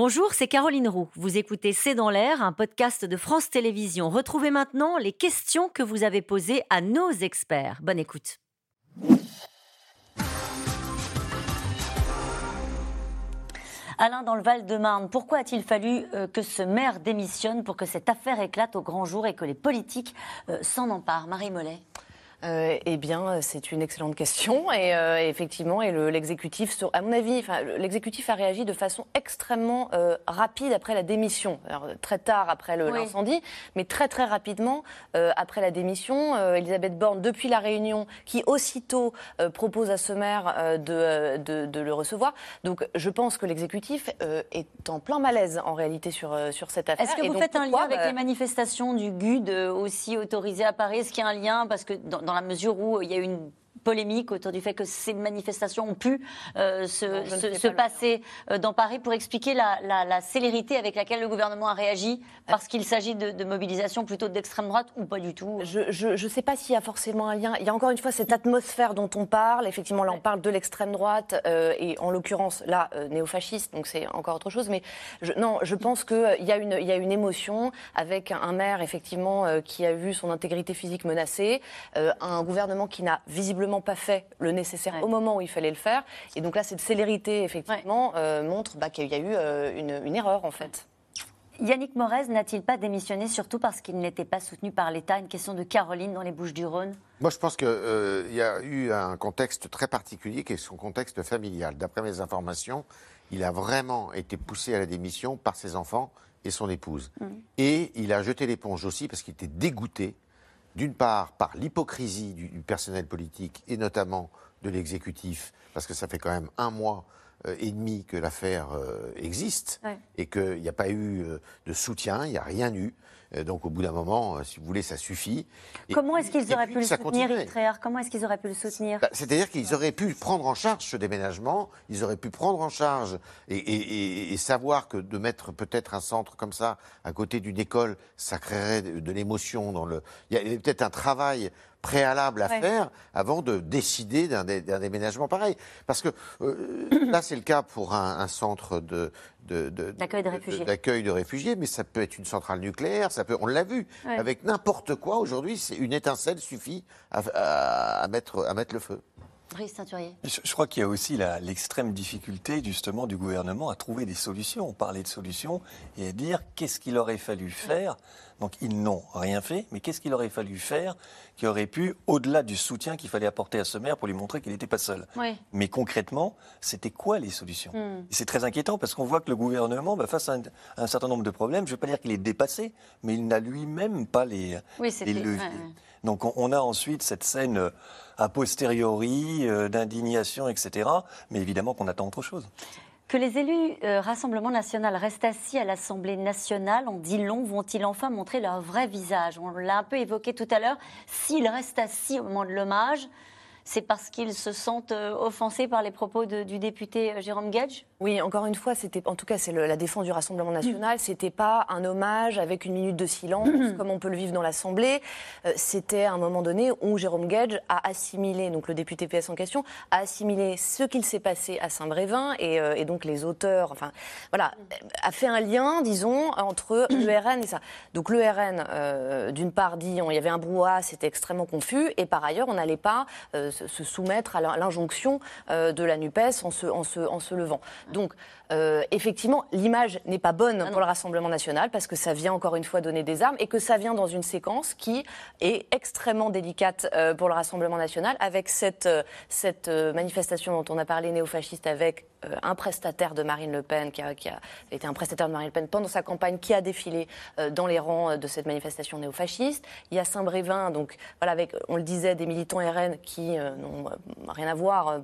Bonjour, c'est Caroline Roux. Vous écoutez C'est dans l'air, un podcast de France Télévisions. Retrouvez maintenant les questions que vous avez posées à nos experts. Bonne écoute. Alain, dans le Val-de-Marne, pourquoi a-t-il fallu euh, que ce maire démissionne pour que cette affaire éclate au grand jour et que les politiques euh, s'en emparent? Marie Mollet euh, eh bien, c'est une excellente question. Et euh, effectivement, et l'exécutif, à mon avis, l'exécutif a réagi de façon extrêmement euh, rapide après la démission. Alors, très tard après l'incendie, mais très très rapidement après la démission. Elisabeth Borne, depuis la réunion, qui aussitôt propose à ce maire de, de, le recevoir. Donc, je pense que l'exécutif est en plein malaise en réalité sur, sur cette affaire. Est-ce que vous faites un lien avec bah les manifestations du GUD aussi autorisées à Paris? Est-ce qu'il y a un lien? Parce que dans, dans la mesure où il y a une polémique autour du fait que ces manifestations ont pu euh, se, passer euh, dans Paris pour expliquer la, célérité avec laquelle le gouvernement a réagi parce qu'il s'agit de, mobilisation plutôt d'extrême droite ou pas du tout Je ne sais pas s'il y a forcément un lien. Il y a encore une fois cette atmosphère dont on parle. Effectivement, là, on parle de l'extrême droite euh, et en l'occurrence, là, néo-fasciste, donc c'est encore autre chose. Mais je, non, je pense qu'il y, a une, y a une émotion avec un maire, effectivement, qui a vu son intégrité physique menacée, un gouvernement qui n'a visiblement pas fait le nécessaire au moment où il fallait le faire. Et donc là, cette célérité, effectivement, euh, montre bah, qu'il y a eu euh, une, erreur, en fait. Yannick Morez n'a-t-il pas démissionné surtout parce qu'il n'était pas soutenu par l'État? Une question de Caroline dans les Bouches-du-Rhône Moi, je pense qu'il euh, y a eu un contexte très particulier qui est son contexte familial. D'après mes informations, il a vraiment été poussé à la démission par ses enfants et son épouse. Mm. Et il a jeté l'éponge aussi parce qu'il était dégoûté d'une part par l'hypocrisie du, personnel politique et notamment de l'exécutif, parce que ça fait quand même un mois euh, et demi que l'affaire euh, existe et qu'il n'y a pas eu euh, de soutien, il n'y a rien eu. Donc au bout d'un moment, si vous voulez, ça suffit. Comment est-ce qu'ils auraient pu le soutenir, Comment est-ce qu'ils auraient pu le soutenir? C'est-à-dire qu'ils auraient pu prendre en charge ce déménagement, ils auraient pu prendre en charge et, savoir que de mettre peut-être un centre comme ça à côté d'une école, ça créerait de, l'émotion dans le. Il y a peut-être un travail préalable à faire avant de décider d'un déménagement pareil. Parce que euh, là, c'est le cas pour un, centre de, d'accueil de, réfugiés. de réfugiés, mais ça peut être une centrale nucléaire, ça peut, on l'a vu, avec n'importe quoi aujourd'hui, c'est une étincelle suffit à, mettre, à mettre le feu. Je, je crois qu'il y a aussi l'extrême difficulté justement du gouvernement à trouver des solutions. On parlait de solutions et à dire qu'est-ce qu'il aurait fallu faire. Donc ils n'ont rien fait, mais qu'est-ce qu'il aurait fallu faire qui aurait pu, au-delà du soutien qu'il fallait apporter à ce maire pour lui montrer qu'il n'était pas seul. Mais concrètement, c'était quoi les solutions? Hmm. C'est très inquiétant parce qu'on voit que le gouvernement, bah, face à un, certain nombre de problèmes, je ne vais pas dire qu'il est dépassé, mais il n'a lui-même pas les, les leviers. Donc on, a ensuite cette scène euh, a posteriori euh, d'indignation, etc. Mais évidemment qu'on attend autre chose. Que les élus euh, Rassemblement national restent assis à l'Assemblée nationale, on dit long, vont-ils enfin montrer leur vrai visage? On l'a un peu évoqué tout à l'heure. S'ils restent assis au moment de l'hommage, c'est parce qu'ils se sentent offensés par les propos du député Jérôme Gage oui, encore une fois, c'était, en tout cas, c'est la défense du Rassemblement national. C'était pas un hommage avec une minute de silence, comme on peut le vivre dans l'Assemblée. Euh, c'était à un moment donné où Jérôme Gage a assimilé, donc le député PS en question, a assimilé ce qu'il s'est passé à Saint-Brévin et, euh, et, donc les auteurs, enfin, voilà, a fait un lien, disons, entre le RN et ça. Donc le RN, euh, d'une part, dit, il y avait un brouhaha, c'était extrêmement confus, et par ailleurs, on n'allait pas se soumettre à l'injonction de la NUPES en se, en se, en se levant. Donc, euh, effectivement, l'image n'est pas bonne ah pour le Rassemblement national parce que ça vient encore une fois donner des armes et que ça vient dans une séquence qui est extrêmement délicate euh, pour le Rassemblement national avec cette, euh, cette manifestation dont on a parlé néofasciste avec un prestataire de Marine Le Pen qui a, qui a, été un prestataire de Marine Le Pen pendant sa campagne qui a défilé dans les rangs de cette manifestation néofasciste. Il y a Saint-Brévin, donc voilà, avec, on le disait, des militants RN qui n'ont rien à voir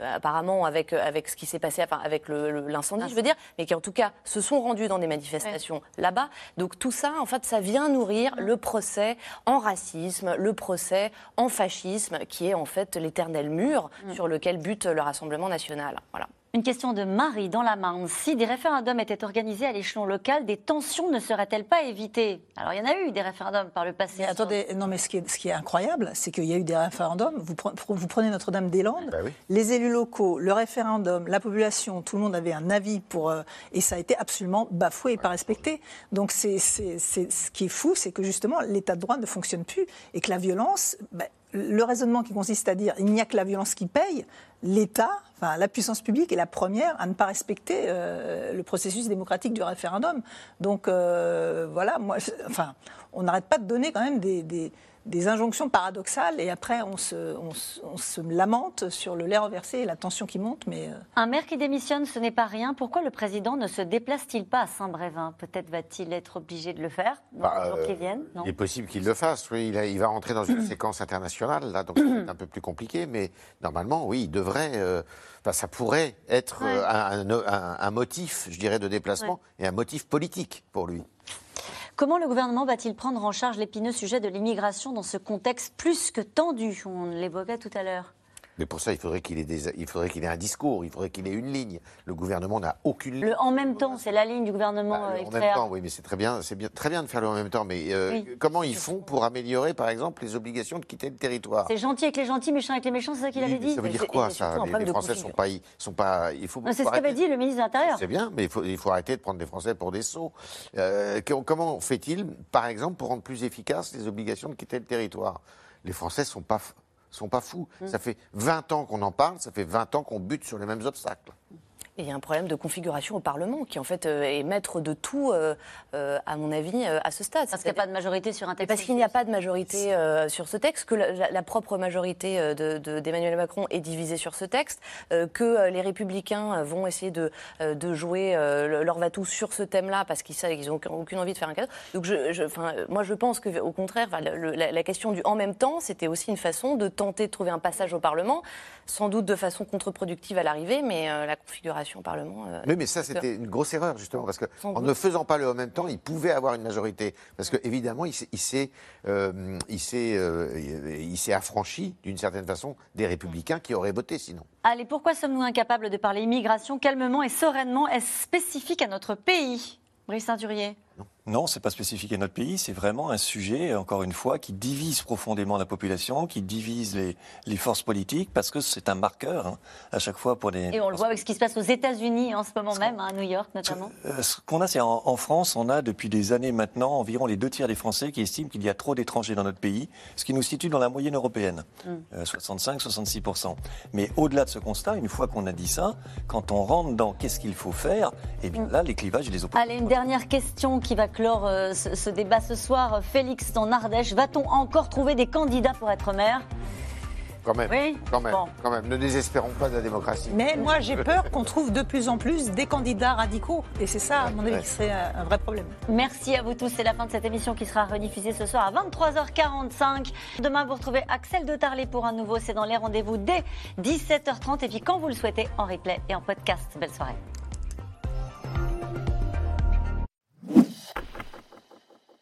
apparemment avec, avec ce qui s'est passé, enfin avec l'incendie, je veux dire, mais qui en tout cas se sont rendus dans des manifestations là-bas. Donc tout ça, en fait, ça vient nourrir le procès en racisme, le procès en fascisme, qui est en fait l'éternel mur mm. sur lequel bute le Rassemblement national. Voilà. Une question de Marie dans la Marne. Si des référendums étaient organisés à l'échelon local, des tensions ne seraient-elles pas évitées? Alors il y en a eu des référendums par le passé. attendez, non mais ce qui est, ce qui est incroyable, c'est qu'il y a eu des référendums. Vous, vous prenez Notre-Dame-des-Landes, bah les élus locaux, le référendum, la population, tout le monde avait un avis pour euh, et ça a été absolument bafoué et pas respecté. Donc c'est ce qui est fou, c'est que justement l'état de droit ne fonctionne plus et que la violence. Ben, le raisonnement qui consiste à dire il n'y a que la violence qui paye, l'État, la puissance publique est la première à ne pas respecter euh, le processus démocratique du référendum. Donc euh, voilà, moi, enfin, on n'arrête pas de donner quand même des injonctions paradoxales et après on se, on, se, lamente sur le lait renversé et la tension qui monte. Mais euh, Un maire qui démissionne, ce n'est pas rien. Pourquoi le président ne se déplace-t-il pas à Saint-Brévin? Peut-être va-t-il être obligé de le faire dans bah, les jours qui viennent Il est possible qu'il le fasse, oui. Il, il, va rentrer dans une séquence internationale, là, donc c'est un peu plus compliqué, mais normalement, oui, il devrait... Euh, ça pourrait être euh, un, motif, je dirais, de déplacement et un motif politique pour lui. Comment le gouvernement va-t-il prendre en charge l'épineux sujet de l'immigration dans ce contexte plus que tendu? On l'évoquait tout à l'heure. Mais pour ça, il faudrait qu'il ait, il faudrait qu'il ait un discours, il faudrait qu'il ait une ligne. Le gouvernement n'a aucune ligne. Le en même temps, c'est la ligne du gouvernement. Bah, en même temps, oui, mais c'est très bien, c'est bien, très bien de faire le en même temps. Mais euh, comment ils font pour améliorer, par exemple, les obligations de quitter le territoire? C'est gentil avec les gentils, méchant avec les méchants, c'est ça qu'il avait dit. Ça veut dire quoi ça? les, Français sont pas, sont pas. Il faut. C'est ce qu'avait dit le ministre de l'Intérieur. C'est bien, mais il faut, il faut arrêter de prendre des Français pour des sots. Euh, comment fait-il, par exemple, pour rendre plus efficaces les obligations de quitter le territoire? Les Français sont pas sont pas fous. Mm. Ça fait 20 ans qu'on en parle, ça fait 20 ans qu'on bute sur les mêmes obstacles il y a un problème de configuration au Parlement qui, en fait, euh, est maître de tout, euh, euh, à mon avis, à ce stade. Parce qu'il n'y a pas de majorité sur un texte. Parce qu'il n'y a pas de majorité sur ce texte, que la, propre majorité d'Emmanuel de, Macron est divisée sur ce texte, que les Républicains vont essayer de, de jouer leur va sur ce thème-là parce qu'ils savent qu'ils n'ont aucune envie de faire un cadeau. Donc, je, moi, je pense qu'au contraire, la, la question du en même temps, c'était aussi une façon de tenter de trouver un passage au Parlement, sans doute de façon contre-productive à l'arrivée, mais la configuration au Parlement. Euh, oui, mais ça, c'était une grosse erreur, justement, parce qu'en ne faisant pas le en même temps, il pouvait avoir une majorité. Parce qu'évidemment, il s'est euh, euh, affranchi, d'une certaine façon, des républicains qui auraient voté sinon. Allez, pourquoi sommes-nous incapables de parler immigration calmement et sereinement? Est-ce spécifique à notre pays? Brice Ceinturier non. C'est pas spécifique à notre pays. C'est vraiment un sujet, encore une fois, qui divise profondément la population, qui divise les, les forces politiques, parce que c'est un marqueur hein, à chaque fois pour les. Et on le voit avec ce qui se passe aux États-Unis en ce moment même, hein, à New York notamment. Euh, ce, qu'on a, c'est en, France, on a depuis des années maintenant environ les deux tiers des Français qui estiment qu'il y a trop d'étrangers dans notre pays, ce qui nous situe dans la moyenne européenne, 65-66%. Mm. Euh, Mais au-delà de ce constat, une fois qu'on a dit ça, quand on rentre dans qu'est-ce qu'il faut faire, et eh bien mm. là, les clivages et les oppositions. Allez, une dernière question qui va clore euh, ce, débat ce soir. Félix, dans Ardèche, va-t-on encore trouver des candidats pour être maire? Quand même, oui quand même, quand même. Ne désespérons pas de la démocratie. Mais moi, j'ai peur qu'on trouve de plus en plus des candidats radicaux. Et c'est ça, à mon avis, qui serait un vrai problème. Merci à vous tous. C'est la fin de cette émission qui sera rediffusée ce soir à 23h45. Demain, vous retrouvez Axel de Tarlet pour un nouveau C'est dans les rendez-vous dès 17h30. Et puis, quand vous le souhaitez, en replay et en podcast. Belle soirée.